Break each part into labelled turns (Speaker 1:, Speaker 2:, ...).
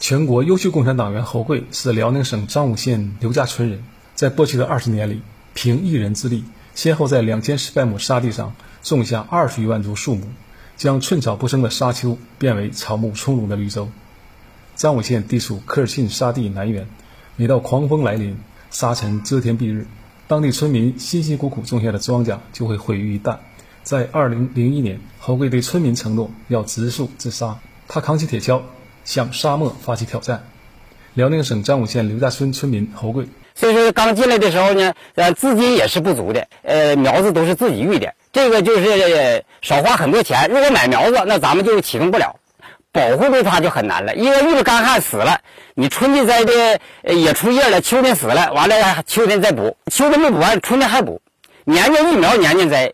Speaker 1: 全国优秀共产党员侯贵是辽宁省彰武县刘家村人，在过去的二十年里，凭一人之力，先后在两千四百亩沙地上种下二十余万株树木，将寸草不生的沙丘变为草木葱茏的绿洲。彰武县地处科尔沁沙地南缘，每到狂风来临，沙尘遮天蔽日，当地村民辛辛苦苦种下的庄稼就会毁于一旦。在二零零一年，侯贵对村民承诺要植树治沙，他扛起铁锹。向沙漠发起挑战。辽宁省张武县刘家村村民侯贵，
Speaker 2: 所以说刚进来的时候呢，呃，资金也是不足的，呃，苗子都是自己育的，这个就是少花很多钱。如果买苗子，那咱们就启动不了，保护住它就很难了。因为遇到干旱死了，你春季栽的也出叶了，秋天死了，完了秋天再补，秋天没补完，春天还补，年年育苗，年年栽。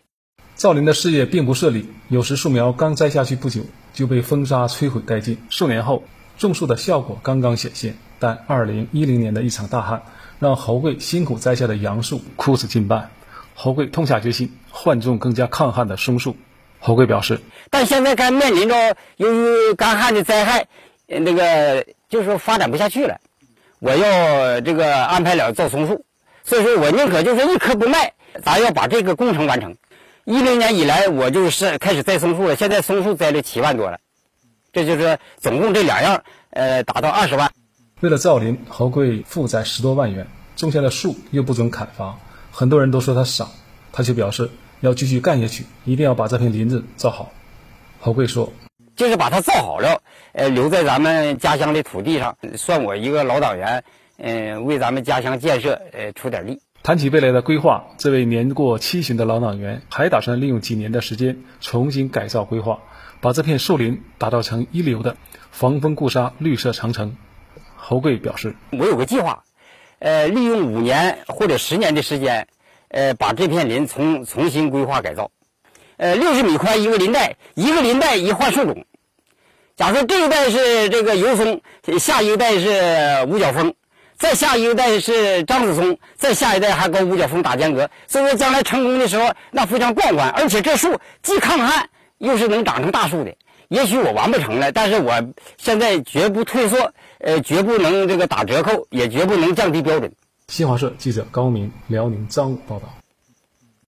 Speaker 1: 造林的事业并不顺利，有时树苗刚栽下去不久。就被风沙摧毁殆尽。数年后，种树的效果刚刚显现，但2010年的一场大旱，让侯贵辛苦栽下的杨树枯死近半。侯贵痛下决心，换种更加抗旱的松树。侯贵表示：“
Speaker 2: 但现在该面临着由于干旱的灾害，那个就是发展不下去了。我要这个安排了造松树，所以说我宁可就是一棵不卖，咱要把这个工程完成。”一零年以来，我就是开始栽松树了。现在松树栽了七万多了，这就是总共这两样，呃，达到二十万。
Speaker 1: 为了造林，侯贵负债十多万元，种下的树又不准砍伐，很多人都说他傻，他却表示要继续干下去，一定要把这片林子造好。侯贵说：“
Speaker 2: 就是把它造好了，呃，留在咱们家乡的土地上，算我一个老党员，嗯，为咱们家乡建设，呃，出点力。”
Speaker 1: 谈起未来的规划，这位年过七旬的老党员还打算利用几年的时间重新改造规划，把这片树林打造成一流的防风固沙绿色长城。侯贵表示：“
Speaker 2: 我有个计划，呃，利用五年或者十年的时间，呃，把这片林重重新规划改造。呃，六十米宽一个林带，一个林带一换树种。假说这一带是这个油松，下一个带是五角枫。”再下一代是张子松，再下一代还跟五角峰打间隔，所以说将来成功的时候那非常壮观，而且这树既抗旱又是能长成大树的。也许我完不成了，但是我现在绝不退缩，呃，绝不能这个打折扣，也绝不能降低标准。
Speaker 1: 新华社记者高明，辽宁张武报道。